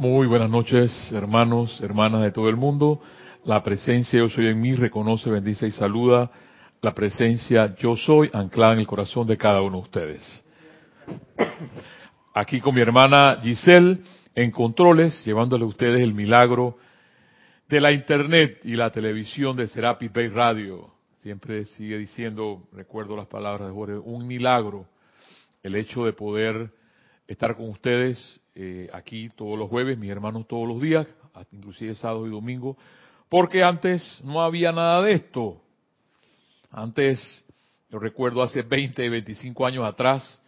Muy buenas noches, hermanos, hermanas de todo el mundo. La presencia Yo Soy en mí reconoce, bendice y saluda la presencia Yo Soy anclada en el corazón de cada uno de ustedes. Aquí con mi hermana Giselle en controles, llevándole a ustedes el milagro de la internet y la televisión de Serapis Bay Radio. Siempre sigue diciendo, recuerdo las palabras de Jorge, un milagro el hecho de poder estar con ustedes eh, aquí todos los jueves, mis hermanos todos los días, inclusive sábado y domingo, porque antes no había nada de esto. Antes, yo recuerdo hace 20, 25 años atrás,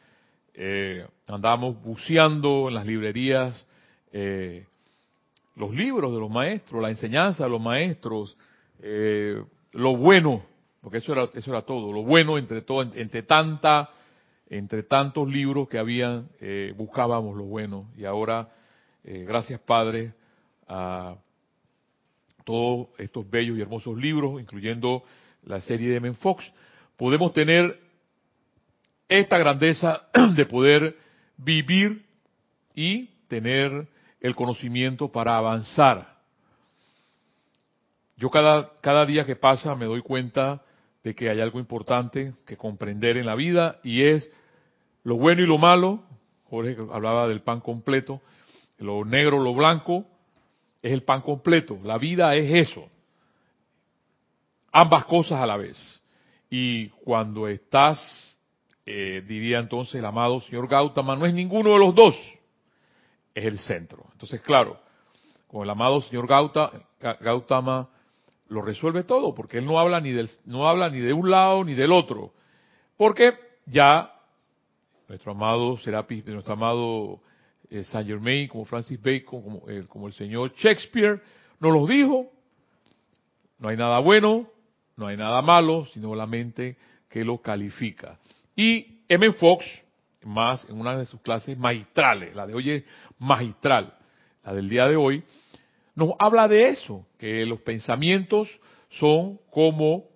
eh, andábamos buceando en las librerías eh, los libros de los maestros, la enseñanza de los maestros, lo bueno, porque eso era, eso era todo, lo bueno entre entre tanta entre tantos libros que habían, eh, buscábamos lo bueno. Y ahora, eh, gracias Padre, a todos estos bellos y hermosos libros, incluyendo la serie de Men Fox, podemos tener esta grandeza de poder vivir y tener el conocimiento para avanzar. Yo cada, cada día que pasa me doy cuenta de que hay algo importante que comprender en la vida y es lo bueno y lo malo, Jorge hablaba del pan completo, lo negro, lo blanco, es el pan completo. La vida es eso. Ambas cosas a la vez. Y cuando estás, eh, diría entonces el amado señor Gautama, no es ninguno de los dos, es el centro. Entonces, claro, con el amado señor Gautama lo resuelve todo, porque él no habla ni del, no habla ni de un lado ni del otro, porque ya nuestro amado Serapis, nuestro amado eh, Saint Germain, como Francis Bacon, como, el señor Shakespeare, nos los dijo. No hay nada bueno, no hay nada malo, sino la mente que lo califica. Y M. Fox, más en una de sus clases magistrales, la de hoy es magistral, la del día de hoy, nos habla de eso, que los pensamientos son como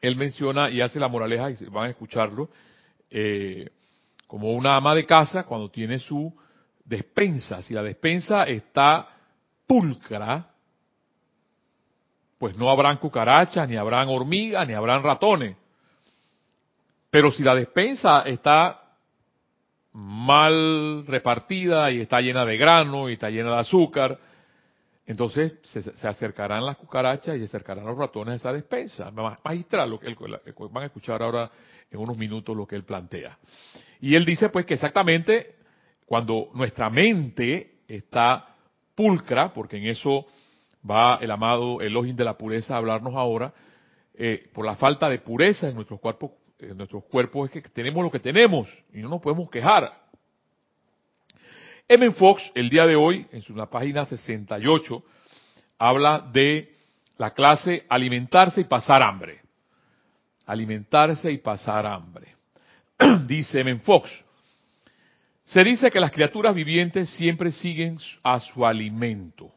él menciona y hace la moraleja, y van a escucharlo, eh, como una ama de casa cuando tiene su despensa. Si la despensa está pulcra, pues no habrán cucarachas, ni habrán hormigas, ni habrán ratones. Pero si la despensa está mal repartida y está llena de grano y está llena de azúcar, entonces se, acercarán las cucarachas y se acercarán los ratones a esa despensa. Magistral, lo que van a escuchar ahora en unos minutos lo que él plantea. Y él dice pues que exactamente cuando nuestra mente está pulcra, porque en eso va el amado Elohim de la pureza a hablarnos ahora, eh, por la falta de pureza en nuestros cuerpos, en nuestros cuerpos es que tenemos lo que tenemos y no nos podemos quejar. M. Fox, el día de hoy, en su página 68, habla de la clase alimentarse y pasar hambre. Alimentarse y pasar hambre. dice Men Fox, se dice que las criaturas vivientes siempre siguen a su alimento.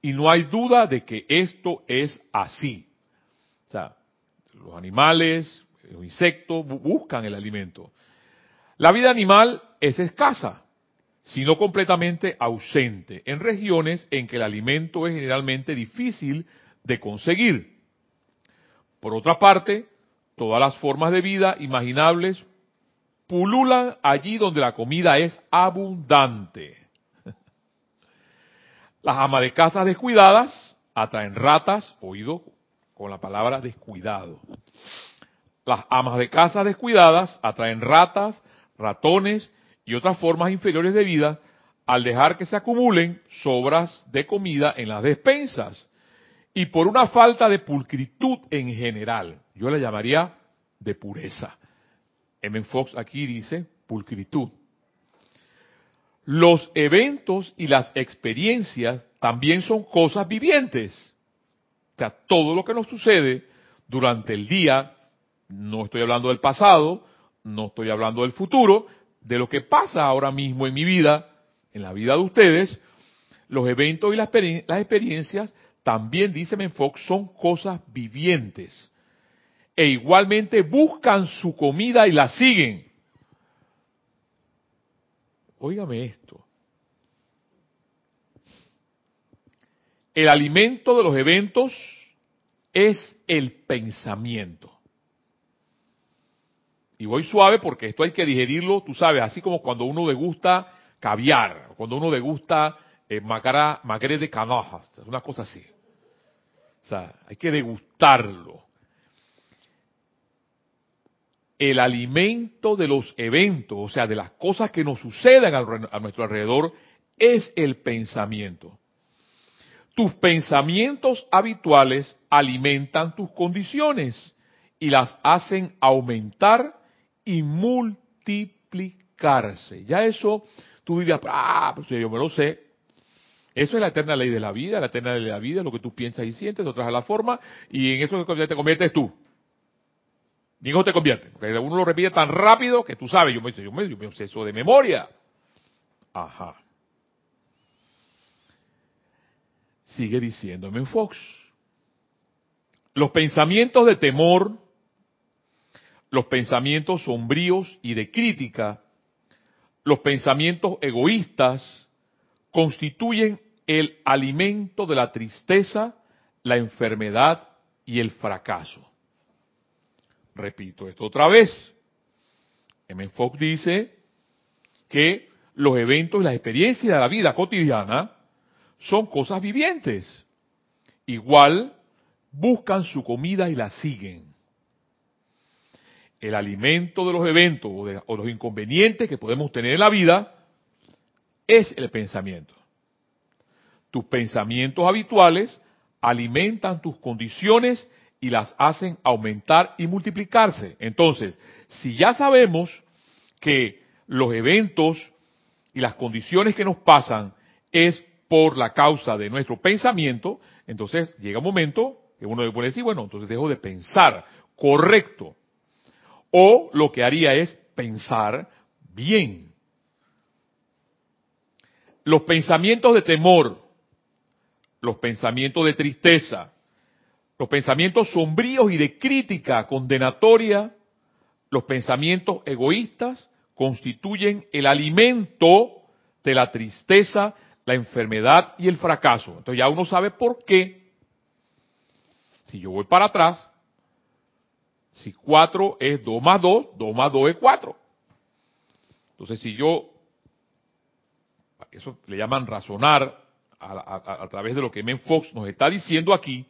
Y no hay duda de que esto es así. O sea, los animales, los insectos buscan el alimento. La vida animal es escasa, sino completamente ausente, en regiones en que el alimento es generalmente difícil de conseguir. Por otra parte, Todas las formas de vida imaginables pululan allí donde la comida es abundante. Las amas de casas descuidadas atraen ratas, oído con la palabra descuidado. Las amas de casa descuidadas atraen ratas, ratones y otras formas inferiores de vida al dejar que se acumulen sobras de comida en las despensas y por una falta de pulcritud en general. Yo la llamaría de pureza. M. Fox aquí dice pulcritud. Los eventos y las experiencias también son cosas vivientes. O sea, todo lo que nos sucede durante el día, no estoy hablando del pasado, no estoy hablando del futuro, de lo que pasa ahora mismo en mi vida, en la vida de ustedes, los eventos y las, experiencias también, dice Menfox, son cosas vivientes. E igualmente buscan su comida y la siguen. Óigame esto. el alimento de los eventos es el pensamiento. Y voy suave porque esto hay que digerirlo, tú sabes, así como cuando uno degusta caviar, cuando uno degusta eh, macará, de canajas, una cosa así. O sea, hay que degustarlo. El alimento de los eventos, o sea, de las cosas que nos suceden a nuestro alrededor, es el pensamiento. Tus pensamientos habituales alimentan tus condiciones y las hacen aumentar y multiplicarse. Ya eso, tú dirías, ah, pues yo me lo sé. Eso es la eterna ley de la vida, la eterna ley de la vida, lo que tú piensas y sientes, otras a la forma, y en eso te conviertes tú. Eso te convierte. Porque uno lo repite tan rápido que tú sabes, yo me, yo me, yo me sé eso de memoria. Ajá. Sigue diciéndome en Fox. Los pensamientos de temor, los pensamientos sombríos y de crítica, los pensamientos egoístas, constituyen el alimento de la tristeza, la enfermedad y el fracaso. Repito esto otra vez. M. Fox dice que los eventos y las experiencias de la vida cotidiana son cosas vivientes. Igual buscan su comida y la siguen. El alimento de los eventos o, los inconvenientes que podemos tener en la vida es el pensamiento. Tus pensamientos habituales alimentan tus condiciones y las hacen aumentar y multiplicarse. Entonces, si ya sabemos que los eventos y las condiciones que nos pasan es por la causa de nuestro pensamiento, entonces llega un momento que uno puede decir, bueno, entonces dejo de pensar correcto. O lo que haría es pensar bien. Los pensamientos de temor, los pensamientos de tristeza, los pensamientos sombríos y de crítica condenatoria, los pensamientos egoístas constituyen el alimento de la tristeza la enfermedad y el fracaso. Entonces ya uno sabe por qué. Si yo voy para atrás, si 4 es 2 más 2, 2 más 2 es 4. Entonces si yo, eso le llaman razonar a, través de lo que Men Fox nos está diciendo aquí,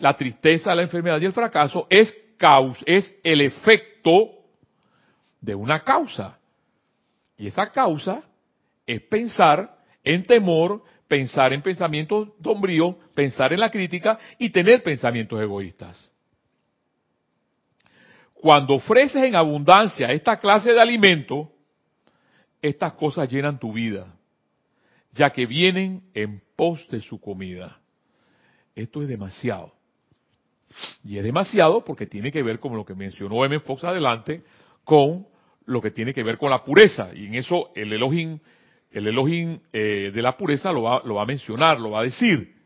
la tristeza, la enfermedad y el fracaso es, causa, es el efecto de una causa. Y esa causa es pensar en temor, pensar en pensamientos sombríos, pensar en la crítica y tener pensamientos egoístas. Cuando ofreces en abundancia esta clase de alimento, estas cosas llenan tu vida, ya que vienen en pos de su comida. Esto es demasiado. Y es demasiado porque tiene que ver, con lo que mencionó M. Fox adelante, con lo que tiene que ver con la pureza. Y en eso el Elohim el Elohim eh, de la pureza lo va, lo va a mencionar, lo va a decir.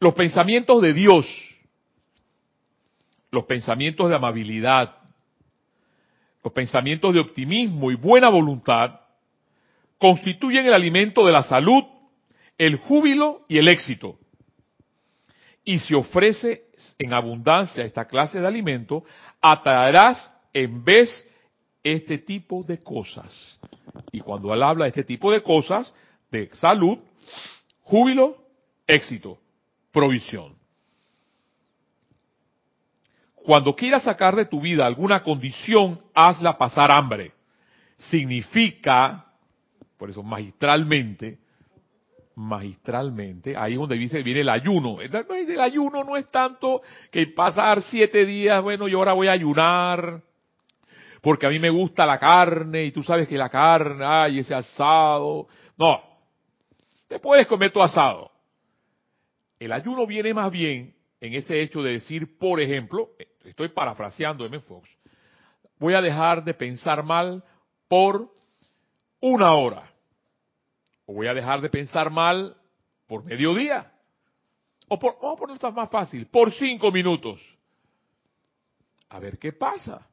Los pensamientos de Dios, los pensamientos de amabilidad, los pensamientos de optimismo y buena voluntad constituyen el alimento de la salud, el júbilo y el éxito. Y si ofrece en abundancia esta clase de alimento, atraerás en vez este tipo de cosas. Y cuando él habla de este tipo de cosas, de salud, júbilo, éxito, provisión. Cuando quieras sacar de tu vida alguna condición, hazla pasar hambre. Significa, por eso magistralmente, magistralmente, ahí es donde viene el ayuno. El ayuno no es tanto que pasar siete días, bueno, yo ahora voy a ayunar, porque a mí me gusta la carne y tú sabes que la carne, ay, ese asado. No, te puedes comer tu asado. El ayuno viene más bien en ese hecho de decir, por ejemplo, estoy parafraseando M. Fox, voy a dejar de pensar mal por una hora. O voy a dejar de pensar mal por mediodía. O por, vamos a ponerlo más fácil, por cinco minutos. A ver qué pasa.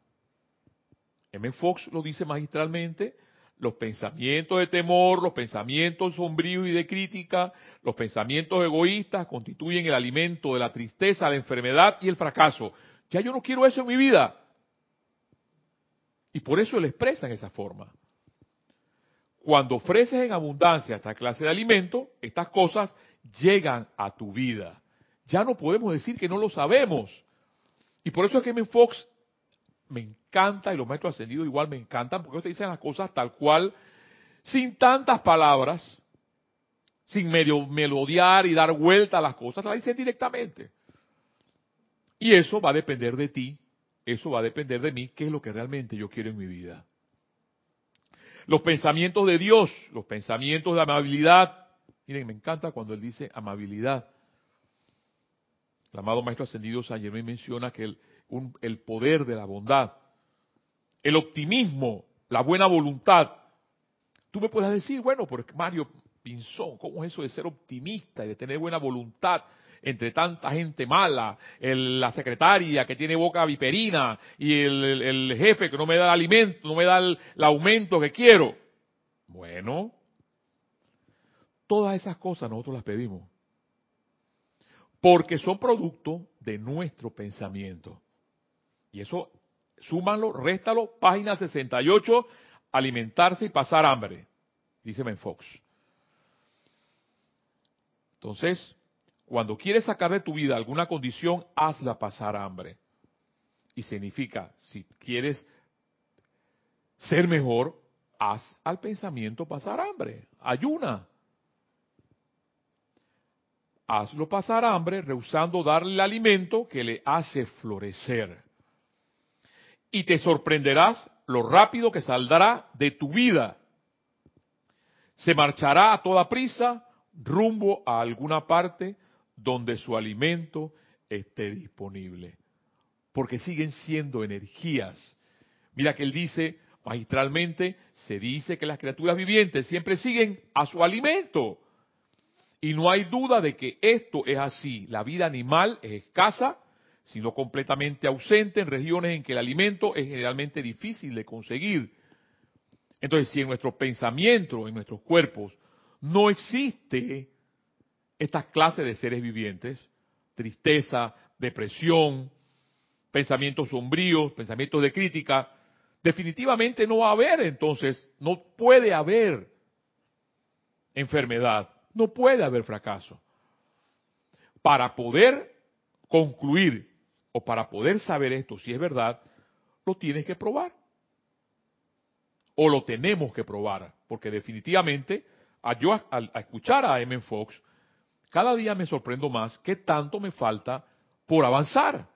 M. Fox lo dice magistralmente, los pensamientos de temor, los pensamientos sombríos y de crítica, los pensamientos egoístas constituyen el alimento de la tristeza, la enfermedad y el fracaso. Ya yo no quiero eso en mi vida. Y por eso él expresa en esa forma. Cuando ofreces en abundancia esta clase de alimento, estas cosas llegan a tu vida. Ya no podemos decir que no lo sabemos. Y por eso es que M. Fox me encanta y los maestros ascendidos igual me encantan porque ellos te dicen las cosas tal cual, sin tantas palabras, sin medio melodiar y dar vuelta a las cosas, las dicen directamente. Y eso va a depender de ti, eso va a depender de mí, qué es lo que realmente yo quiero en mi vida. Los pensamientos de Dios, los pensamientos de amabilidad. Miren, me encanta cuando él dice amabilidad. El amado Maestro Ascendido San Germán menciona que el, el poder de la bondad, el optimismo, la buena voluntad. Tú me puedes decir, bueno, porque Mario Pinzón, ¿cómo es eso de ser optimista y de tener buena voluntad? Entre tanta gente mala, la secretaria que tiene boca viperina y el, jefe que no me da el alimento, no me da el, aumento que quiero. Bueno, todas esas cosas nosotros las pedimos. Porque son producto de nuestro pensamiento. Y eso, súmanlo, réstalo, página 68, alimentarse y pasar hambre, dice Ben Fox. Entonces, cuando quieres sacar de tu vida alguna condición, hazla pasar hambre. Y significa, si quieres ser mejor, haz al pensamiento pasar hambre. Ayuna. Hazlo pasar hambre, rehusando darle el alimento que le hace florecer. Y te sorprenderás lo rápido que saldrá de tu vida. Se marchará a toda prisa rumbo a alguna parte donde su alimento esté disponible. Porque siguen siendo energías. Mira que él dice, magistralmente, se dice que las criaturas vivientes siempre siguen a su alimento. Y no hay duda de que esto es así. La vida animal es escasa, sino completamente ausente en regiones en que el alimento es generalmente difícil de conseguir. Entonces, si en nuestros pensamientos, en nuestros cuerpos, no existe estas clases de seres vivientes, tristeza, depresión, pensamientos sombríos, pensamientos de crítica, definitivamente no va a haber entonces, no puede haber enfermedad, no puede haber fracaso. Para poder concluir o para poder saber esto, si es verdad, lo tienes que probar. O lo tenemos que probar, porque definitivamente, a yo a, escuchar a M. Fox, cada día me sorprendo más qué tanto me falta por avanzar.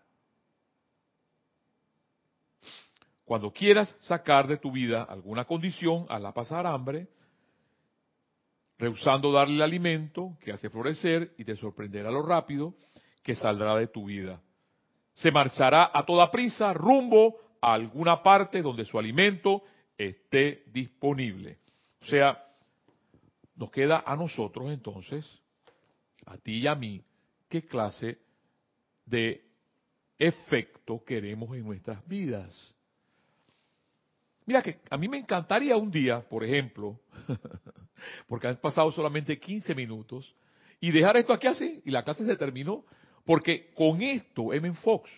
Cuando quieras sacar de tu vida alguna condición, la pasar hambre, rehusando darle el alimento que hace florecer y te sorprenderá lo rápido que saldrá de tu vida. Se marchará a toda prisa rumbo a alguna parte donde su alimento esté disponible. O sea, nos queda a nosotros entonces a ti y a mí, qué clase de efecto queremos en nuestras vidas. Mira que a mí me encantaría un día, por ejemplo, porque han pasado solamente 15 minutos, y dejar esto aquí así, y la clase se terminó, porque con esto M. Fox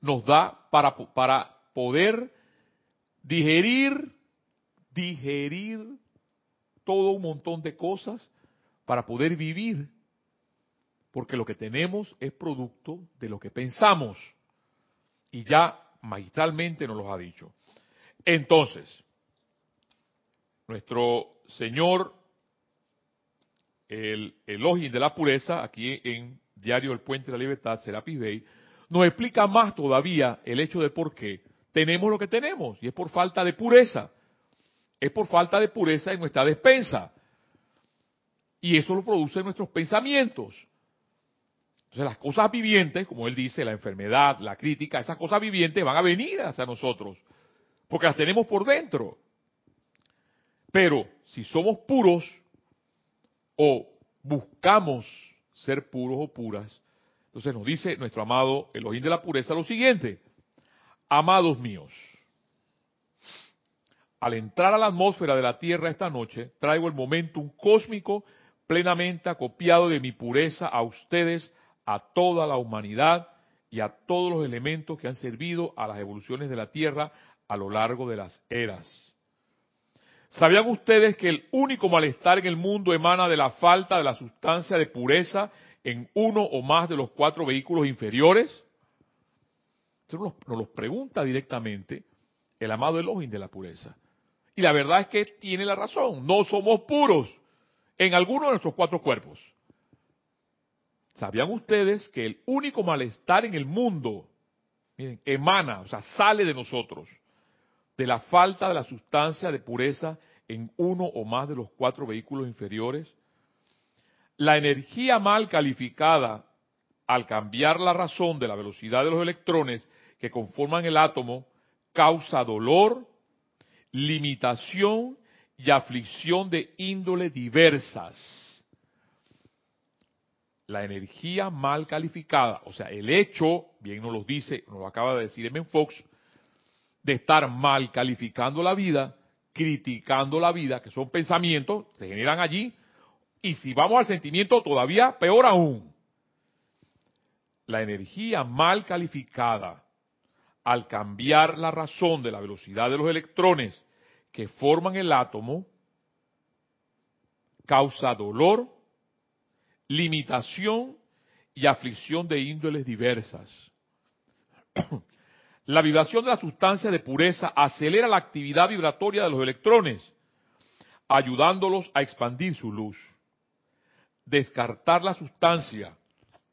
nos da para, para poder digerir, digerir todo un montón de cosas, para poder vivir porque lo que tenemos es producto de lo que pensamos. Y ya magistralmente nos lo ha dicho. Entonces, nuestro Señor, el Elohim de la pureza, aquí en Diario El Puente de la Libertad, Serapis Bey, nos explica más todavía el hecho de por qué tenemos lo que tenemos, y es por falta de pureza. Es por falta de pureza en nuestra despensa. Y eso lo producen nuestros pensamientos. Entonces las cosas vivientes, como él dice, la enfermedad, la crítica, esas cosas vivientes van a venir hacia nosotros, porque las tenemos por dentro. Pero si somos puros o buscamos ser puros o puras, entonces nos dice nuestro amado Elohim de la pureza lo siguiente, amados míos, al entrar a la atmósfera de la Tierra esta noche, traigo el momentum cósmico plenamente acopiado de mi pureza a ustedes, a toda la humanidad y a todos los elementos que han servido a las evoluciones de la Tierra a lo largo de las eras. ¿Sabían ustedes que el único malestar en el mundo emana de la falta de la sustancia de pureza en uno o más de los cuatro vehículos inferiores? Nos, nos lo pregunta directamente el amado Elohim de la pureza. Y la verdad es que tiene la razón, no somos puros en alguno de nuestros cuatro cuerpos. ¿Sabían ustedes que el único malestar en el mundo, emana, o sea, sale de nosotros, de la falta de la sustancia de pureza en uno o más de los cuatro vehículos inferiores? La energía mal calificada, al cambiar la razón de la velocidad de los electrones que conforman el átomo, causa dolor, limitación y aflicción de índole diversas. La energía mal calificada, o sea, el hecho, bien nos lo dice, nos lo acaba de decir Emen Fox, de estar mal calificando la vida, criticando la vida, que son pensamientos, se generan allí, y si vamos al sentimiento, todavía peor aún. La energía mal calificada, al cambiar la razón de la velocidad de los electrones que forman el átomo causa dolor, limitación y aflicción de índoles diversas. La vibración de la sustancia de pureza acelera la actividad vibratoria de los electrones, ayudándolos a expandir su luz. Descartar la sustancia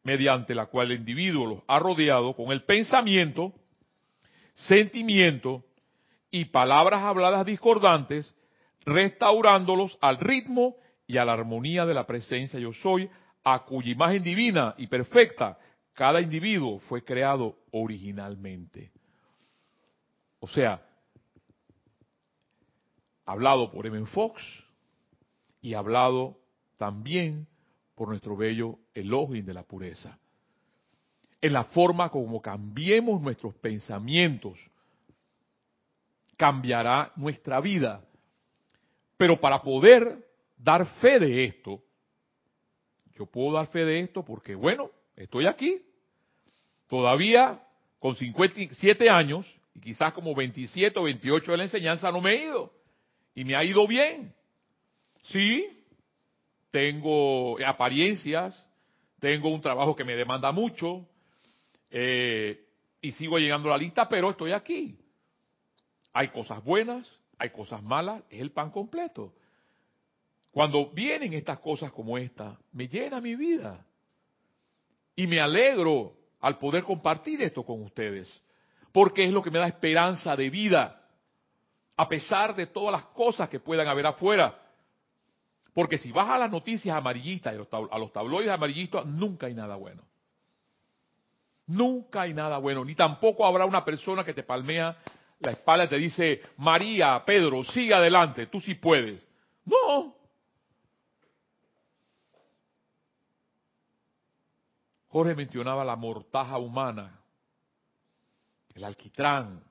mediante la cual el individuo los ha rodeado con el pensamiento, sentimiento y palabras habladas discordantes, restaurándolos al ritmo y a la armonía de la presencia yo soy, a cuya imagen divina y perfecta cada individuo fue creado originalmente. O sea, hablado por Emen Fox y hablado también por nuestro bello Elohim de la pureza. En la forma como cambiemos nuestros pensamientos, cambiará nuestra vida. Pero para poder dar fe de esto, yo puedo dar fe de esto porque, bueno, estoy aquí, todavía con 57 años, y quizás como 27 o 28 de la enseñanza no me he ido, y me ha ido bien. Sí, tengo apariencias, tengo un trabajo que me demanda mucho, eh, y sigo llegando a la lista, pero estoy aquí. Hay cosas buenas, hay cosas malas, es el pan completo. Cuando vienen estas cosas como esta, me llena mi vida. Y me alegro al poder compartir esto con ustedes, porque es lo que me da esperanza de vida, a pesar de todas las cosas que puedan haber afuera. Porque si vas a las noticias amarillistas, a los tabloides amarillistas, nunca hay nada bueno. Nunca hay nada bueno, ni tampoco habrá una persona que te palmea la espalda te dice, María, Pedro, sigue adelante, tú sí puedes. No. Jorge mencionaba la mortaja humana, el alquitrán.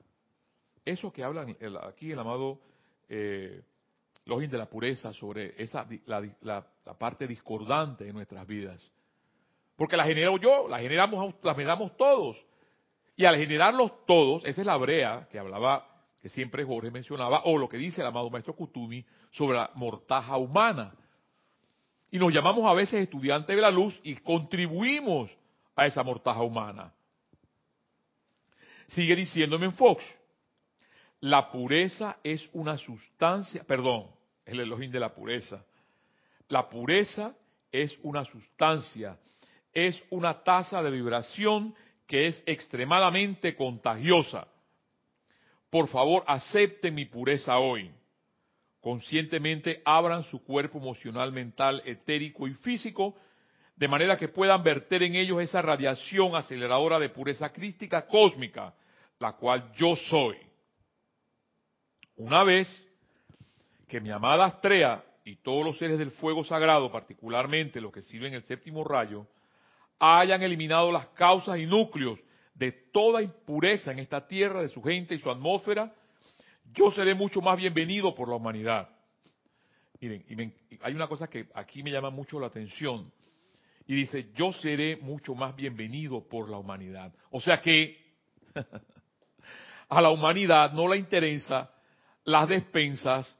Eso que hablan aquí el amado eh, de la pureza sobre esa la, la, parte discordante de nuestras vidas. Porque la genero yo, la generamos, la generamos todos. Y al generarlos todos, esa es la brea que hablaba, que siempre Jorge mencionaba, o lo que dice el amado maestro Kutumi sobre la mortaja humana. Y nos llamamos a veces estudiantes de la luz y contribuimos a esa mortaja humana. Sigue diciéndome en Fox, la pureza es una sustancia, perdón, el elogio de la pureza. La pureza es una sustancia, es una tasa de vibración que es extremadamente contagiosa. Por favor, acepten mi pureza hoy. Conscientemente abran su cuerpo emocional, mental, etérico y físico, de manera que puedan verter en ellos esa radiación aceleradora de pureza crística cósmica, la cual yo soy. Una vez que mi amada Astrea y todos los seres del fuego sagrado, particularmente los que sirven el séptimo rayo, hayan eliminado las causas y núcleos de toda impureza en esta tierra, de su gente y su atmósfera, yo seré mucho más bienvenido por la humanidad. Miren, y hay una cosa que aquí me llama mucho la atención. Y dice, yo seré mucho más bienvenido por la humanidad. O sea que a la humanidad no le interesa las despensas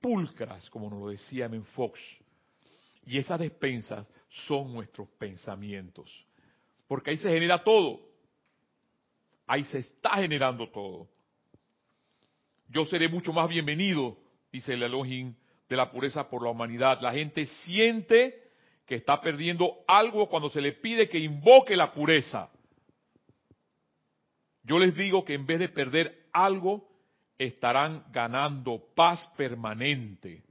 pulcras, como nos lo decía Men Fox. Y esas despensas son nuestros pensamientos. Porque ahí se genera todo. Ahí se está generando todo. Yo seré mucho más bienvenido, dice el Elohim, de la pureza por la humanidad. La gente siente que está perdiendo algo cuando se le pide que invoque la pureza. Yo les digo que en vez de perder algo, estarán ganando paz permanente,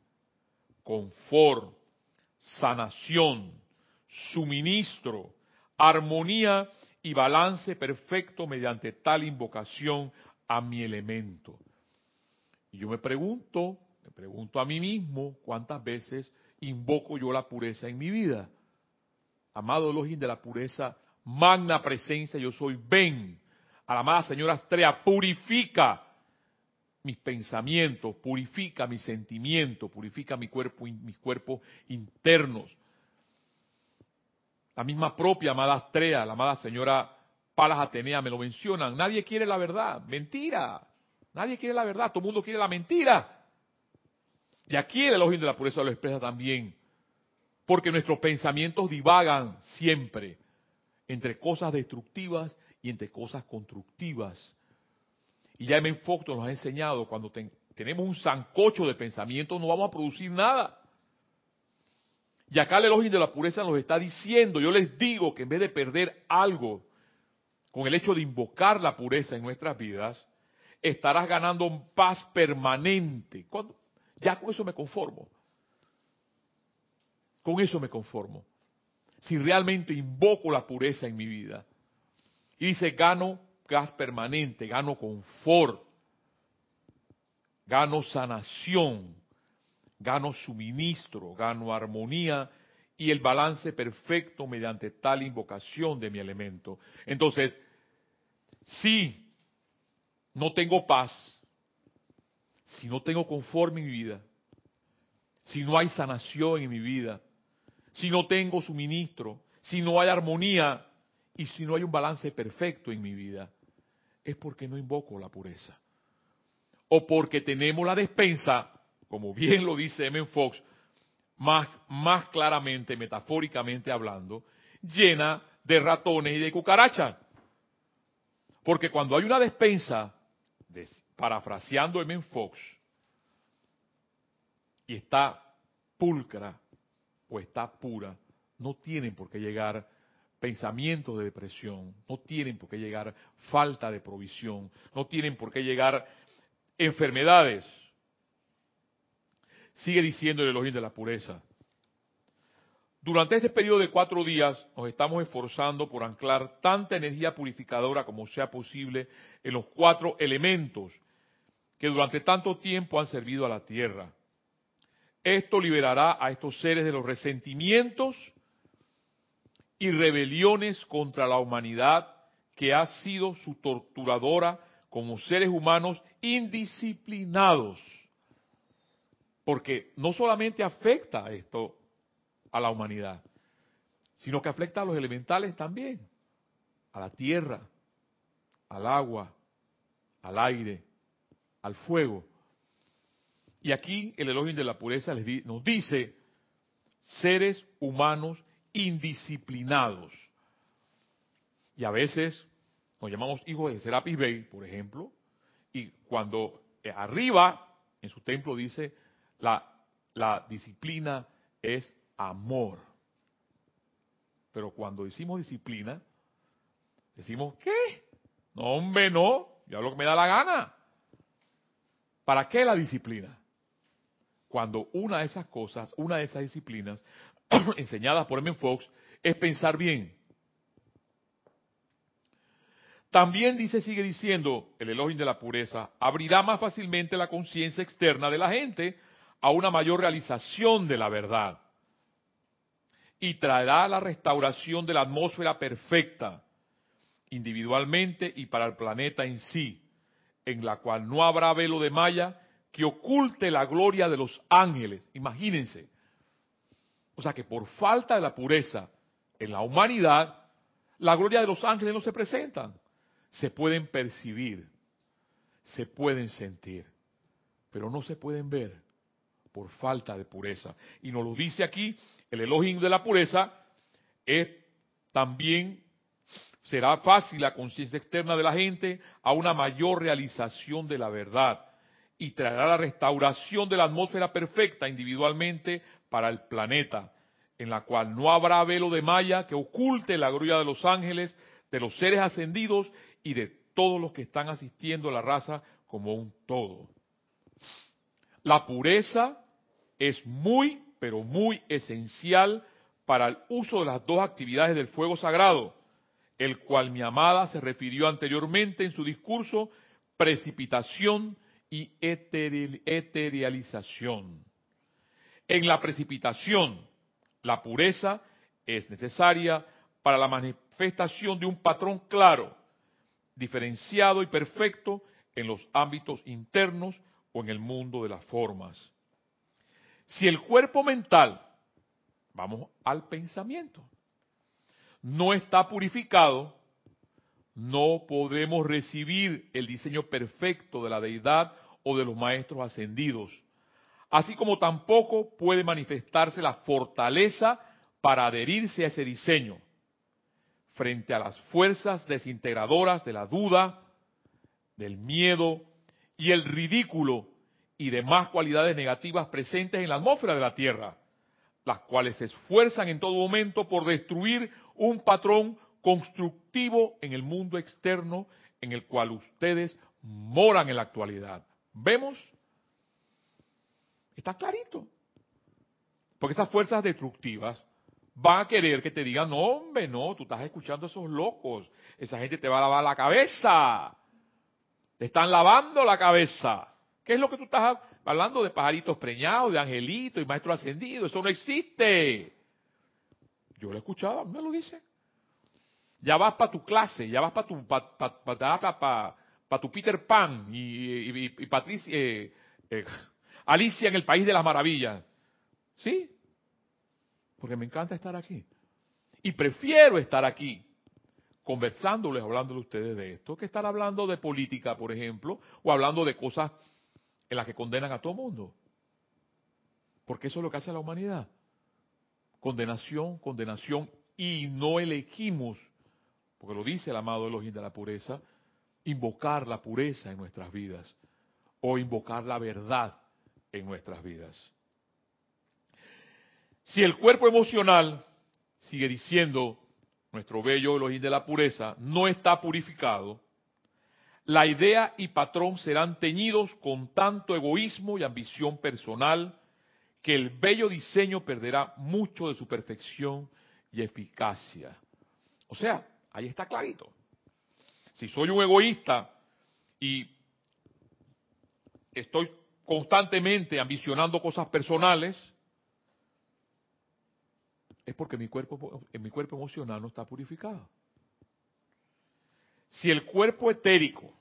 confort, sanación, suministro, armonía y balance perfecto mediante tal invocación a mi elemento. Y yo me pregunto, me pregunto a mí mismo cuántas veces invoco yo la pureza en mi vida. Amado Elohim de la pureza, magna presencia, yo soy ven. A la amada señora Astrea, purifica mis pensamientos, purifica mis sentimientos, purifica mi cuerpo, mis cuerpos internos. La misma propia amada Astrea, la amada señora Palas Atenea me lo mencionan. Nadie quiere la verdad, mentira. Nadie quiere la verdad, todo el mundo quiere la mentira. Y aquí el elogio de la pureza lo expresa también. Porque nuestros pensamientos divagan siempre entre cosas destructivas y entre cosas constructivas. Y ya M. Fox nos ha enseñado, cuando tenemos un zancocho de pensamientos no vamos a producir nada. Y acá el elogio de la pureza nos está diciendo, yo les digo que en vez de perder algo con el hecho de invocar la pureza en nuestras vidas, estarás ganando paz permanente. Cuando, ya con eso me conformo. Con eso me conformo. Si realmente invoco la pureza en mi vida. Y dice, gano gas permanente, gano confort, gano sanación, gano suministro, gano armonía y el balance perfecto mediante tal invocación de mi elemento. Entonces, si no tengo paz, si no tengo conforme en mi vida, si no hay sanación en mi vida, si no tengo suministro, si no hay armonía y si no hay un balance perfecto en mi vida, es porque no invoco la pureza. O porque tenemos la despensa, como bien lo dice M. Fox, más, más claramente, metafóricamente hablando, llena de ratones y de cucarachas. Porque cuando hay una despensa parafraseando M. Fox, y está pulcra o está pura, no tienen por qué llegar pensamientos de depresión, no tienen por qué llegar falta de provisión, no tienen por qué llegar enfermedades. Sigue diciendo el elogio de la pureza. Durante este periodo de cuatro días nos estamos esforzando por anclar tanta energía purificadora como sea posible en los cuatro elementos que durante tanto tiempo han servido a la tierra. Esto liberará a estos seres de los resentimientos y rebeliones contra la humanidad que ha sido su torturadora como seres humanos indisciplinados. Porque no solamente afecta esto a la humanidad, sino que afecta a los elementales también, a la tierra, al agua, al aire, al fuego. Y aquí el elogio de la pureza nos dice seres humanos indisciplinados. Y a veces nos llamamos hijos de Serapis Bey, por ejemplo, y cuando arriba en su templo dice la, la disciplina es amor. Pero cuando decimos disciplina, decimos, ¿qué? No, hombre, no, yo lo que me da la gana. ¿Para qué la disciplina? Cuando una de esas cosas, una de esas disciplinas, enseñadas por M. Fox, es pensar bien. También dice, sigue diciendo el elogio de la pureza, abrirá más fácilmente la conciencia externa de la gente a una mayor realización de la verdad y traerá la restauración de la atmósfera perfecta, individualmente y para el planeta en sí en la cual no habrá velo de malla que oculte la gloria de los ángeles. Imagínense. O sea que por falta de la pureza en la humanidad, la gloria de los ángeles no se presentan. Se pueden percibir, se pueden sentir, pero no se pueden ver por falta de pureza. Y nos lo dice aquí, el elogio de la pureza es también será fácil la conciencia externa de la gente a una mayor realización de la verdad y traerá la restauración de la atmósfera perfecta individualmente para el planeta, en la cual no habrá velo de malla que oculte la gloria de los ángeles, de los seres ascendidos y de todos los que están asistiendo a la raza como un todo. La pureza es muy, pero muy esencial para el uso de las dos actividades del fuego sagrado, el cual mi amada se refirió anteriormente en su discurso, precipitación y eterialización. En la precipitación, la pureza es necesaria para la manifestación de un patrón claro, diferenciado y perfecto en los ámbitos internos o en el mundo de las formas. Si el cuerpo mental, vamos al pensamiento, no está purificado, no podremos recibir el diseño perfecto de la deidad o de los maestros ascendidos, así como tampoco puede manifestarse la fortaleza para adherirse a ese diseño frente a las fuerzas desintegradoras de la duda, del miedo y el ridículo y demás cualidades negativas presentes en la atmósfera de la Tierra, las cuales se esfuerzan en todo momento por destruir un patrón constructivo en el mundo externo en el cual ustedes moran en la actualidad. ¿Vemos? Está clarito. Porque esas fuerzas destructivas van a querer que te digan, no, hombre, no, tú estás escuchando a esos locos. Esa gente te va a lavar la cabeza. Te están lavando la cabeza. ¿Qué es lo que tú estás hablando de pajaritos preñados, de angelitos y maestro ascendido? Eso no existe. Yo lo he escuchado, me lo dice. Ya vas para tu clase, ya vas para tu, pa, tu Peter Pan y, Patricia, eh, eh, Alicia en el País de las Maravillas. ¿Sí? Porque me encanta estar aquí. Y prefiero estar aquí conversándoles, hablándole a ustedes de esto, que estar hablando de política, por ejemplo, o hablando de cosas en las que condenan a todo mundo. Porque eso es lo que hace la humanidad. Condenación, condenación, y no elegimos, porque lo dice el amado Elohim de la pureza, invocar la pureza en nuestras vidas, o invocar la verdad en nuestras vidas. Si el cuerpo emocional, sigue diciendo nuestro bello Elohim de la pureza, no está purificado, la idea y patrón serán teñidos con tanto egoísmo y ambición personal que el bello diseño perderá mucho de su perfección y eficacia. O sea, ahí está clarito. Si soy un egoísta y estoy constantemente ambicionando cosas personales, es porque mi cuerpo, mi cuerpo emocional no está purificado. Si el cuerpo etérico,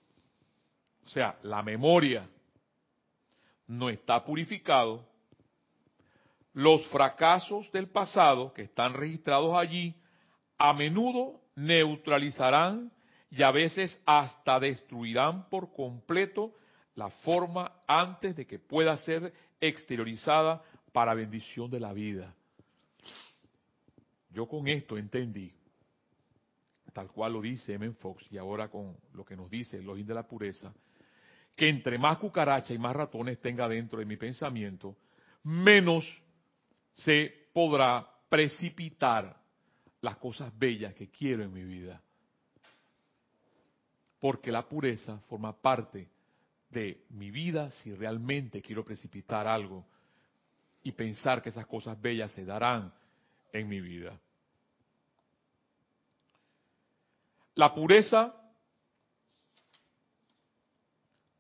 o sea, la memoria, no está purificado, los fracasos del pasado que están registrados allí a menudo neutralizarán y a veces hasta destruirán por completo la forma antes de que pueda ser exteriorizada para bendición de la vida. Yo con esto entendí tal cual lo dice M. Fox, y ahora con lo que nos dice el login de la pureza, que entre más cucaracha y más ratones tenga dentro de mi pensamiento, menos se podrá precipitar las cosas bellas que quiero en mi vida. Porque la pureza forma parte de mi vida si realmente quiero precipitar algo y pensar que esas cosas bellas se darán en mi vida. La pureza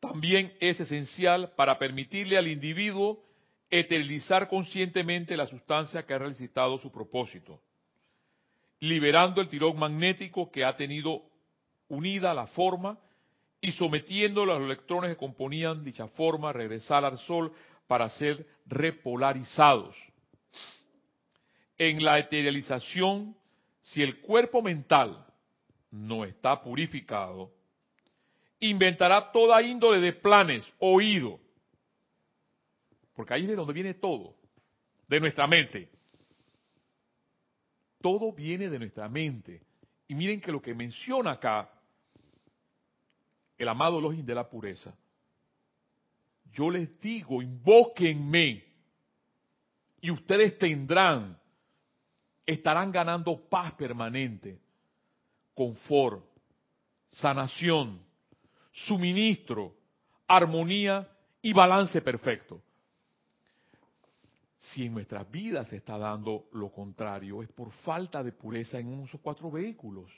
también es esencial para permitirle al individuo esterilizar conscientemente la sustancia que ha realizado su propósito, liberando el tirón magnético que ha tenido unida la forma y sometiendo a los electrones que componían dicha forma, regresar al Sol para ser repolarizados. En la eterialización, si el cuerpo mental no está purificado, inventará toda índole de planes, oído, porque ahí es de donde viene todo, de nuestra mente. Todo viene de nuestra mente. Y miren que lo que menciona acá el amado Elohim de la pureza, yo les digo, invóquenme y ustedes tendrán, estarán ganando paz permanente, confort, sanación, suministro, armonía y balance perfecto. Si en nuestras vidas se está dando lo contrario, es por falta de pureza en esos cuatro vehículos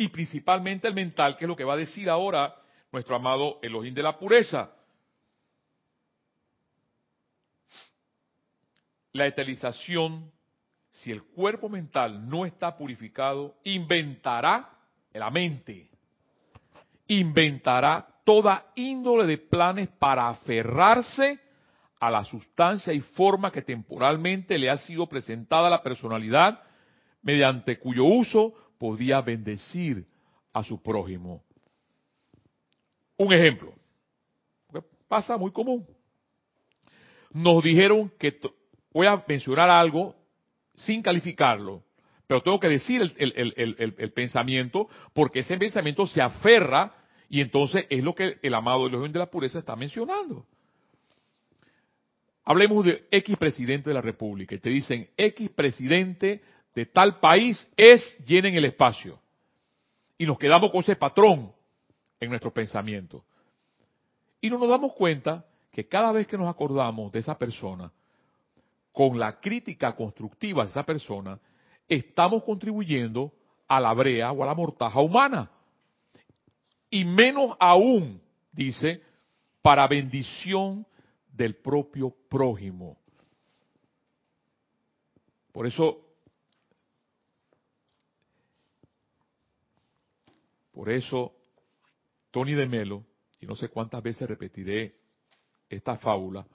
y principalmente el mental, que es lo que va a decir ahora nuestro amado Elohim de la pureza. La etelización, si el cuerpo mental no está purificado, inventará la mente, inventará toda índole de planes para aferrarse a la sustancia y forma que temporalmente le ha sido presentada a la personalidad, mediante cuyo uso podía bendecir a su prójimo. Un ejemplo, pasa muy común. Nos dijeron que voy a mencionar algo sin calificarlo, pero tengo que decir el, pensamiento porque ese pensamiento se aferra y entonces es lo que el amado de la pureza está mencionando. Hablemos de X presidente de la República y te dicen X presidente de tal país es llenen el espacio. Y nos quedamos con ese patrón en nuestro pensamiento. Y no nos damos cuenta que cada vez que nos acordamos de esa persona, con la crítica constructiva de esa persona, estamos contribuyendo a la brea o a la mortaja humana. Y menos aún, dice, para bendición del propio prójimo. Por eso Por eso, Tony de Melo, y no sé cuántas veces repetiré esta fábula,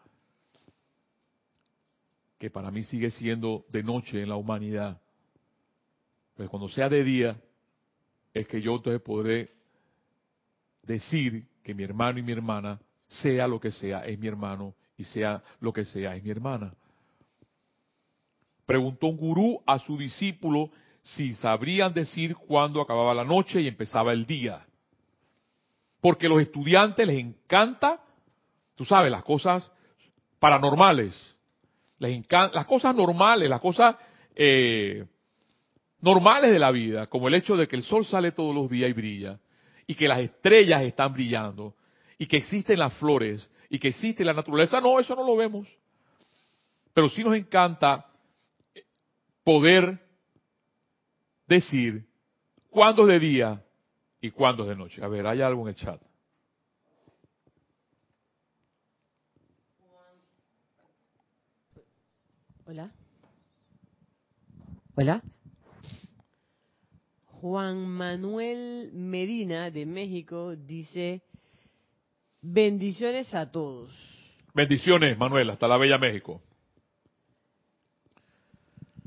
que para mí sigue siendo de noche en la humanidad, pues cuando sea de día, es que yo entonces podré decir que mi hermano y mi hermana, sea lo que sea, es mi hermano, y sea lo que sea, es mi hermana. Preguntó un gurú a su discípulo si sabrían decir cuándo acababa la noche y empezaba el día. Porque a los estudiantes les encanta, tú sabes, las cosas paranormales, les encanta, las cosas normales, las cosas eh, normales de la vida, como el hecho de que el sol sale todos los días y brilla, y que las estrellas están brillando, y que existen las flores, y que existe la naturaleza, no, eso no lo vemos. Pero sí nos encanta poder decir cuándo es de día y cuándo es de noche. A ver, ¿hay algo en el chat? Hola. Hola. Juan Manuel Medina de México dice, bendiciones a todos. Bendiciones, Manuel, hasta la Bella México.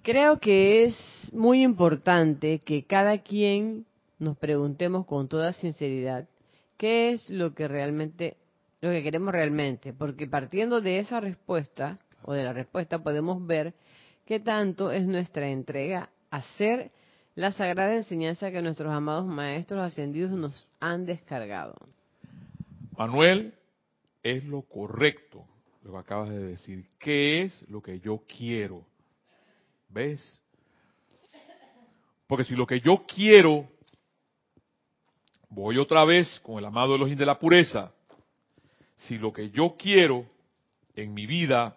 Creo que es muy importante que cada quien nos preguntemos con toda sinceridad qué es lo que realmente, lo que queremos realmente, porque partiendo de esa respuesta o de la respuesta podemos ver qué tanto es nuestra entrega a hacer la sagrada enseñanza que nuestros amados maestros ascendidos nos han descargado. Manuel, es lo correcto lo que acabas de decir. ¿Qué es lo que yo quiero? ¿Ves? Porque si lo que yo quiero, voy otra vez con el amado Elohim de la pureza, si lo que yo quiero en mi vida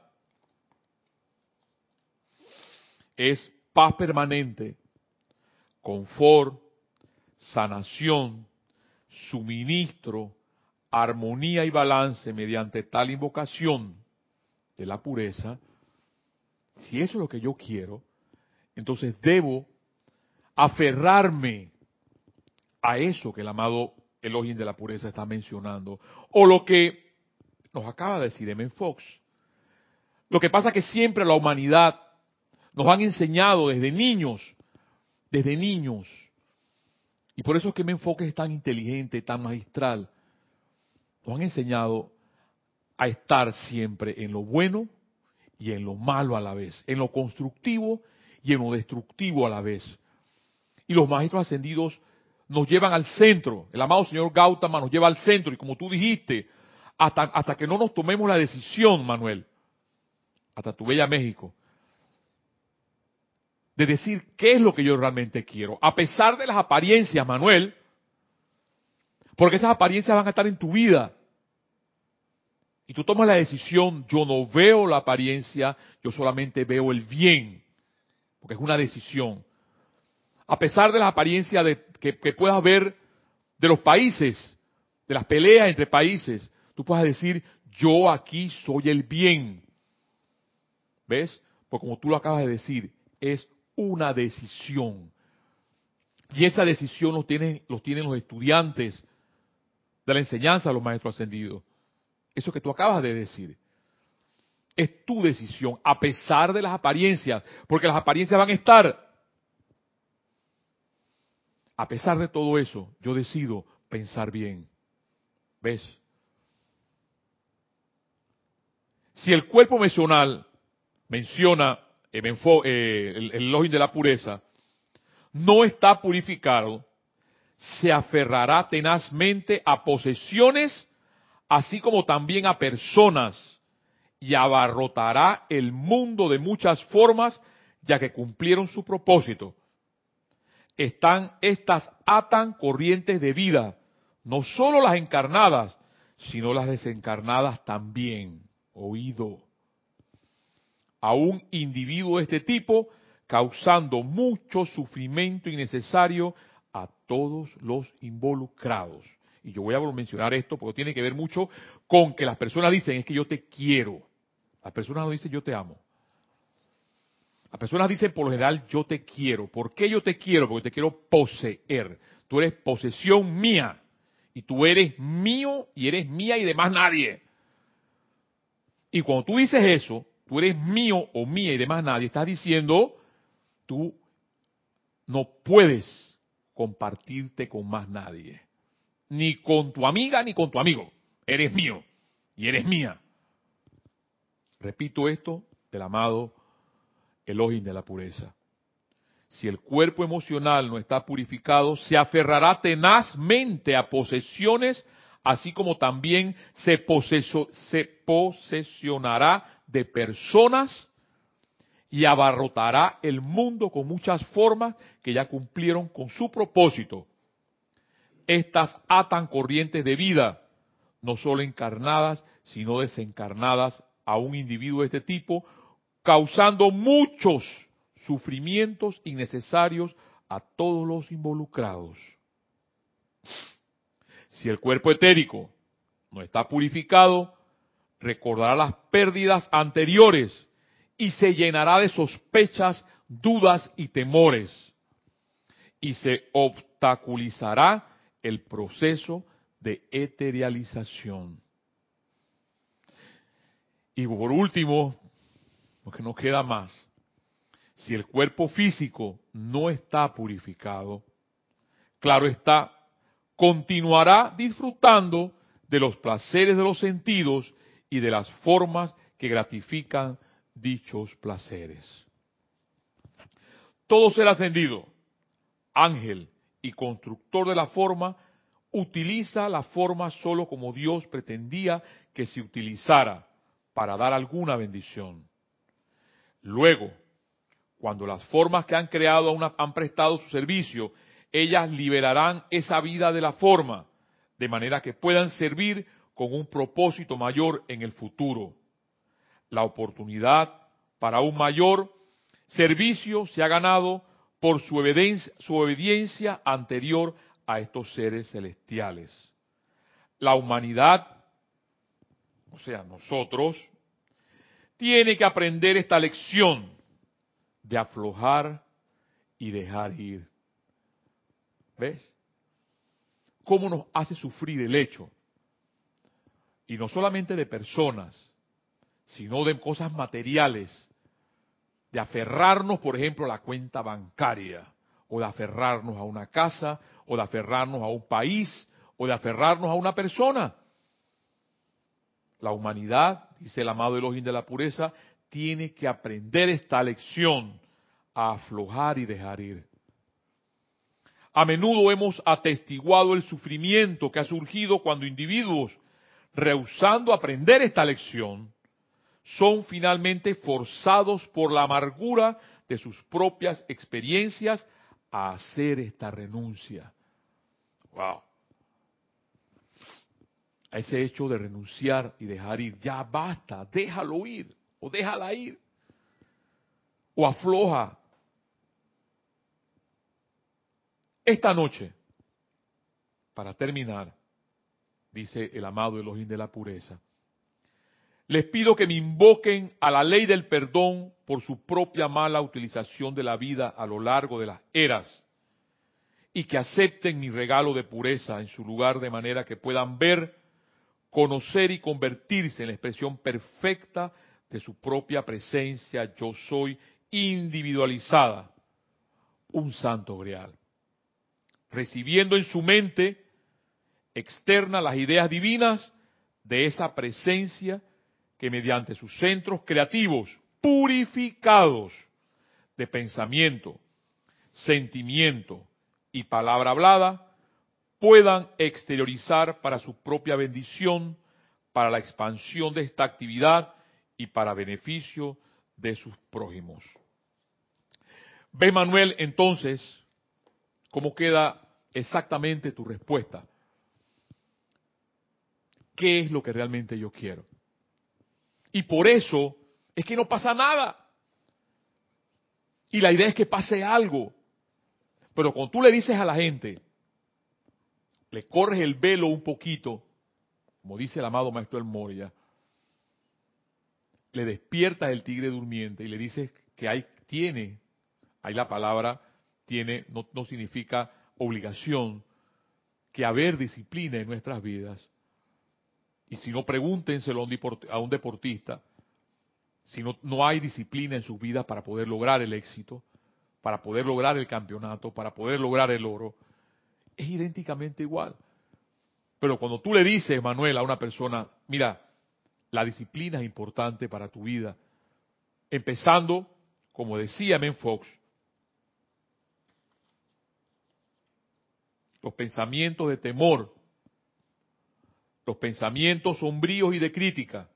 es paz permanente, confort, sanación, suministro, armonía y balance mediante tal invocación de la pureza, si eso es lo que yo quiero, entonces debo aferrarme a eso que el amado el Elohim de la pureza está mencionando, o lo que nos acaba de decir M. Fox. Lo que pasa es que siempre la humanidad nos han enseñado desde niños, desde niños, y por eso es que M. Fox es tan inteligente, tan magistral, nos han enseñado a estar siempre en lo bueno y en lo malo a la vez, en lo constructivo y en lo destructivo a la vez. Y los maestros ascendidos nos llevan al centro. El amado señor Gautama nos lleva al centro. Y como tú dijiste, hasta, hasta que no nos tomemos la decisión, Manuel, hasta tu bella México, de decir qué es lo que yo realmente quiero. A pesar de las apariencias, Manuel, porque esas apariencias van a estar en tu vida. Y tú tomas la decisión, yo no veo la apariencia, yo solamente veo el bien, porque es una decisión. A pesar de las apariencias que, puedas ver de los países, de las peleas entre países, tú puedas decir, yo aquí soy el bien. ¿Ves? Porque como tú lo acabas de decir, es una decisión. Y esa decisión los tienen, los tienen los estudiantes de la enseñanza los maestros ascendidos. Eso que tú acabas de decir. Es tu decisión, a pesar de las apariencias, porque las apariencias van a estar. A pesar de todo eso, yo decido pensar bien. ¿Ves? Si el cuerpo mencional menciona eh, el, el de la pureza, no está purificado, se aferrará tenazmente a posesiones así como también a personas, y abarrotará el mundo de muchas formas, ya que cumplieron su propósito. Están estas atan corrientes de vida, no solo las encarnadas, sino las desencarnadas también. Oído. A un individuo de este tipo, causando mucho sufrimiento innecesario a todos los involucrados. Y yo voy a mencionar esto porque tiene que ver mucho con que las personas dicen es que yo te quiero. Las personas no dicen yo te amo. Las personas dicen por lo general yo te quiero. ¿Por qué yo te quiero? Porque te quiero poseer. Tú eres posesión mía. Y tú eres mío y eres mía y de más nadie. Y cuando tú dices eso, tú eres mío o mía y de más nadie, estás diciendo, tú no puedes compartirte con más nadie ni con tu amiga ni con tu amigo. Eres mío y eres mía. Repito esto del amado Elohim de la pureza. Si el cuerpo emocional no está purificado, se aferrará tenazmente a posesiones, así como también se, se posesionará de personas y abarrotará el mundo con muchas formas que ya cumplieron con su propósito estas atan corrientes de vida, no solo encarnadas, sino desencarnadas a un individuo de este tipo, causando muchos sufrimientos innecesarios a todos los involucrados. Si el cuerpo etérico no está purificado, recordará las pérdidas anteriores y se llenará de sospechas, dudas y temores. Y se obstaculizará el proceso de eterialización. Y por último, porque no queda más, si el cuerpo físico no está purificado, claro está, continuará disfrutando de los placeres de los sentidos y de las formas que gratifican dichos placeres. Todo ser ascendido, ángel, y constructor de la forma, utiliza la forma solo como Dios pretendía que se utilizara para dar alguna bendición. Luego, cuando las formas que han creado han prestado su servicio, ellas liberarán esa vida de la forma, de manera que puedan servir con un propósito mayor en el futuro. La oportunidad para un mayor servicio se ha ganado por su obediencia, anterior a estos seres celestiales. La humanidad, o sea, nosotros, tiene que aprender esta lección de aflojar y dejar ir. ¿Ves? cómo nos hace sufrir el hecho, y no solamente de personas, sino de cosas materiales, de aferrarnos, por ejemplo, a la cuenta bancaria, o de aferrarnos a una casa, o de aferrarnos a un país, o de aferrarnos a una persona. La humanidad, dice el amado Elohim de la pureza, tiene que aprender esta lección a aflojar y dejar ir. A menudo hemos atestiguado el sufrimiento que ha surgido cuando individuos, rehusando aprender esta lección, son finalmente forzados por la amargura de sus propias experiencias a hacer esta renuncia. Wow a ese hecho de renunciar y dejar ir. Ya basta, déjalo ir o déjala ir. O afloja. Esta noche, para terminar, dice el amado Elohim de la pureza, les pido que me invoquen a la ley del perdón por su propia mala utilización de la vida a lo largo de las eras y que acepten mi regalo de pureza en su lugar de manera que puedan ver conocer y convertirse en la expresión perfecta de su propia presencia, yo soy individualizada, un santo grial, recibiendo en su mente externa las ideas divinas de esa presencia que mediante sus centros creativos purificados de pensamiento, sentimiento y palabra hablada, puedan exteriorizar para su propia bendición, para la expansión de esta actividad y para beneficio de sus prójimos. Ve Manuel entonces cómo queda exactamente tu respuesta. ¿Qué es lo que realmente yo quiero? Y por eso es que no pasa nada. Y la idea es que pase algo. Pero cuando tú le dices a la gente, le corres el velo un poquito, como dice el amado maestro El Moria, le despiertas el tigre durmiente y le dices que hay, tiene, hay la palabra, tiene, no, no significa obligación, que haber disciplina en nuestras vidas. Y si no, pregúntenselo a un deportista, si no, no hay disciplina en sus vidas para poder lograr el éxito, para poder lograr el campeonato, para poder lograr el oro, es idénticamente igual. Pero cuando tú le dices, Manuel, a una persona, mira, la disciplina es importante para tu vida, empezando, como decía Men Fox, los pensamientos de temor, los pensamientos sombríos y de crítica,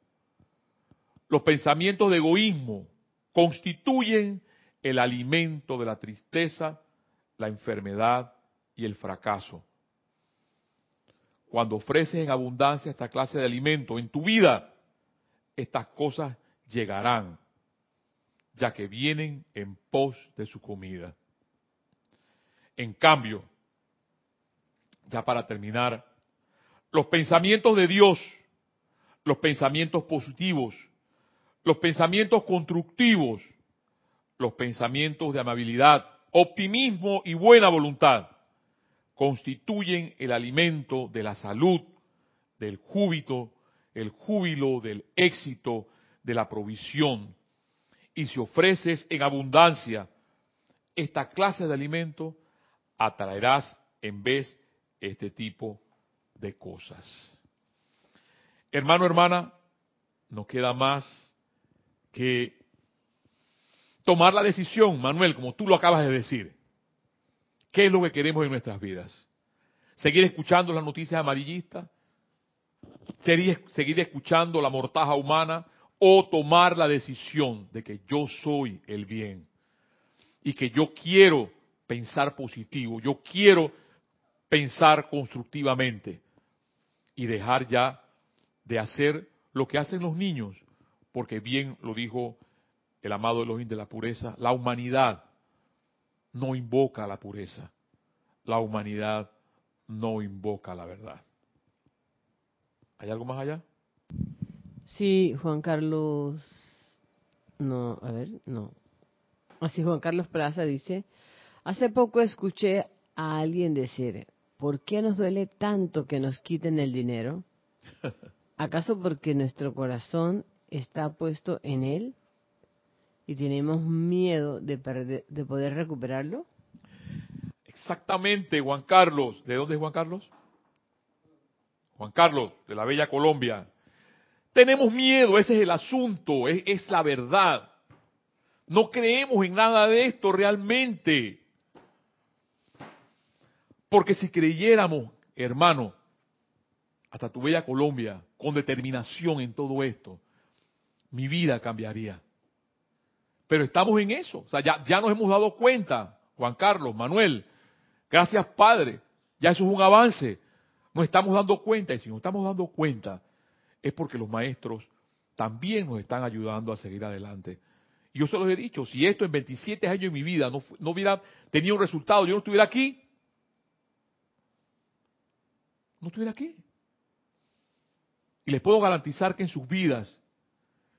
los pensamientos de egoísmo, constituyen el alimento de la tristeza, la enfermedad y el fracaso. Cuando ofreces en abundancia esta clase de alimento en tu vida, estas cosas llegarán, ya que vienen en pos de su comida. En cambio, ya para terminar, los pensamientos de Dios, los pensamientos positivos, los pensamientos constructivos, los pensamientos de amabilidad, optimismo y buena voluntad, constituyen el alimento de la salud, del júbilo, el júbilo del éxito, de la provisión. Y si ofreces en abundancia esta clase de alimento, atraerás en vez este tipo de cosas. Hermano, hermana, no queda más que tomar la decisión, Manuel, como tú lo acabas de decir. ¿Qué es lo que queremos en nuestras vidas? ¿Seguir escuchando las noticias amarillistas? ¿Seguir, escuchando la mortaja humana? ¿O tomar la decisión de que yo soy el bien? Y que yo quiero pensar positivo, yo quiero pensar constructivamente y dejar ya de hacer lo que hacen los niños, porque bien lo dijo el amado Elohim de la pureza, la humanidad no invoca la pureza. La humanidad no invoca la verdad. ¿Hay algo más allá? Sí, Juan Carlos. No, a ver, no. Así Juan Carlos Plaza dice, hace poco escuché a alguien decir, ¿por qué nos duele tanto que nos quiten el dinero? ¿Acaso porque nuestro corazón está puesto en él y tenemos miedo de, perder, de poder recuperarlo? Exactamente, Juan Carlos. ¿De dónde es Juan Carlos? Juan Carlos, de la Bella Colombia. Tenemos miedo, ese es el asunto, es, es la verdad. No creemos en nada de esto realmente. Porque si creyéramos, hermano, hasta tu bella Colombia, con determinación en todo esto, mi vida cambiaría. Pero estamos en eso, o sea, ya, ya nos hemos dado cuenta, Juan Carlos, Manuel, gracias Padre, ya eso es un avance. Nos estamos dando cuenta, y si nos estamos dando cuenta, es porque los maestros también nos están ayudando a seguir adelante. Y yo se los he dicho, si esto en 27 años de mi vida no, no hubiera tenido un resultado, yo no estuviera aquí. No estuviera aquí. Y les puedo garantizar que en sus vidas,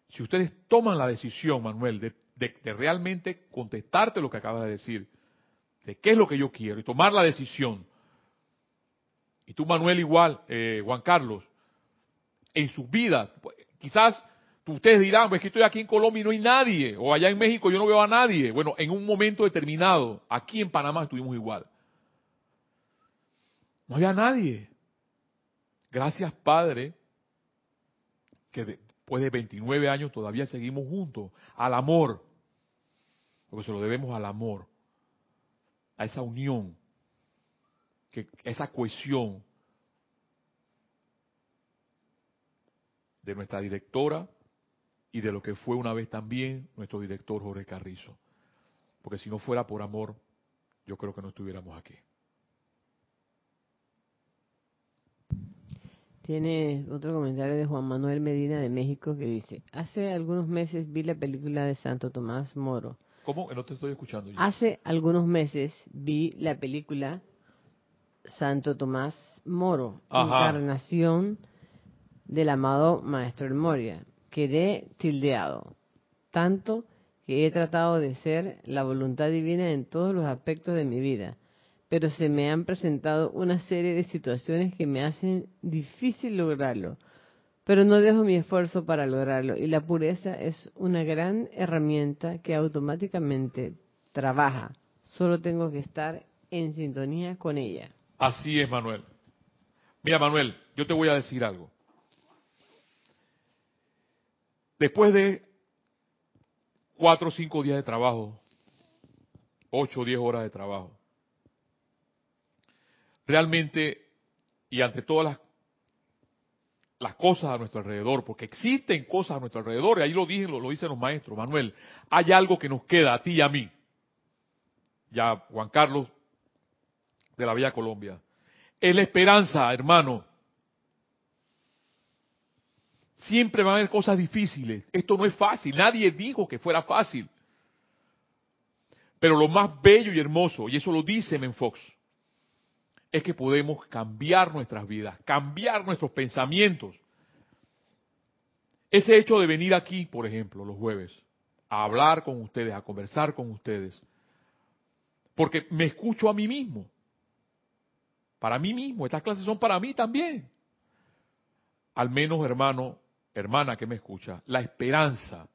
si ustedes toman la decisión, Manuel, de, realmente contestarte lo que acabas de decir, de qué es lo que yo quiero, y tomar la decisión, y tú, Manuel, igual, eh, Juan Carlos, en sus vidas, quizás ustedes dirán, pues que estoy aquí en Colombia y no hay nadie, o allá en México yo no veo a nadie. Bueno, en un momento determinado, aquí en Panamá estuvimos igual. No había nadie. Gracias, Padre, que después de 29 años todavía seguimos juntos, al amor, porque se lo debemos al amor, a esa unión, que esa cohesión de nuestra directora, y de lo que fue una vez también nuestro director Jorge Carrizo. Porque si no fuera por amor, yo creo que no estuviéramos aquí. Tiene otro comentario de Juan Manuel Medina de México que dice, hace algunos meses vi la película de Santo Tomás Moro. ¿Cómo? No te estoy escuchando. Hace algunos meses vi la película Santo Tomás Moro, encarnación del amado Maestro El Moria quedé tildeado, tanto que he tratado de ser la voluntad divina en todos los aspectos de mi vida, pero se me han presentado una serie de situaciones que me hacen difícil lograrlo, pero no dejo mi esfuerzo para lograrlo y la pureza es una gran herramienta que automáticamente trabaja, solo tengo que estar en sintonía con ella. Así es, Manuel. Mira, Manuel, yo te voy a decir algo. Después de cuatro o cinco días de trabajo, ocho o diez horas de trabajo, realmente, y ante todas las, cosas a nuestro alrededor, porque existen cosas a nuestro alrededor, y ahí lo dicen, lo, lo dicen los maestros, Manuel, hay algo que nos queda a ti y a mí, ya Juan Carlos de la Villa Colombia, es la esperanza, hermano, Siempre van a haber cosas difíciles. Esto no es fácil. Nadie dijo que fuera fácil. Pero lo más bello y hermoso, y eso lo dice Menfox, es que podemos cambiar nuestras vidas, cambiar nuestros pensamientos. Ese hecho de venir aquí, por ejemplo, los jueves, a hablar con ustedes, a conversar con ustedes, porque me escucho a mí mismo. Para mí mismo, estas clases son para mí también. Al menos, hermano, hermana que me escucha, la esperanza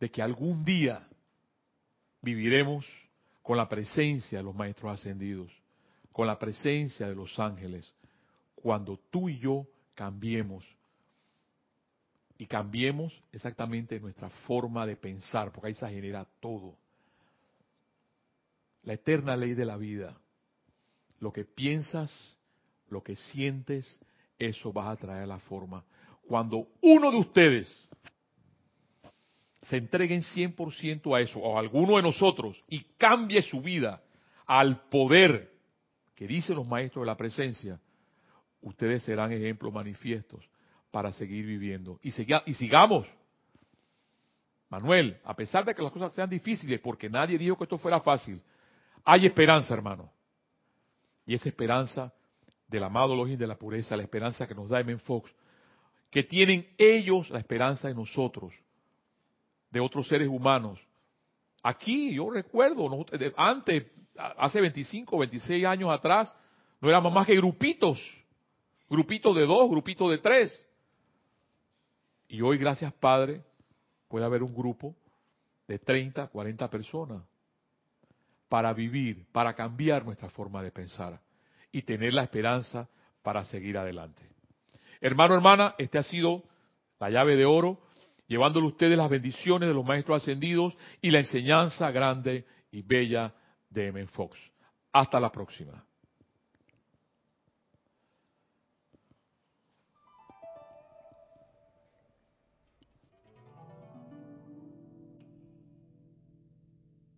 de que algún día viviremos con la presencia de los maestros ascendidos, con la presencia de los ángeles, cuando tú y yo cambiemos. Y cambiemos exactamente nuestra forma de pensar, porque ahí se genera todo. La eterna ley de la vida. Lo que piensas, lo que sientes, eso vas a traer la forma cuando uno de ustedes se entreguen 100% a eso, o alguno de nosotros, y cambie su vida al poder que dicen los maestros de la presencia, ustedes serán ejemplos manifiestos para seguir viviendo. Y, y sigamos. Manuel, a pesar de que las cosas sean difíciles, porque nadie dijo que esto fuera fácil, hay esperanza, hermano. Y esa esperanza del amado Login de la pureza, la esperanza que nos da M. Fox, que tienen ellos la esperanza en nosotros, de otros seres humanos. Aquí yo recuerdo, antes, hace 25, 26 años atrás, no éramos más que grupitos, grupitos de dos, grupitos de tres. Y hoy, gracias Padre, puede haber un grupo de 30, 40 personas para vivir, para cambiar nuestra forma de pensar y tener la esperanza para seguir adelante. Hermano, hermana, este ha sido la llave de oro, llevándole ustedes las bendiciones de los maestros ascendidos y la enseñanza grande y bella de M. Fox. Hasta la próxima.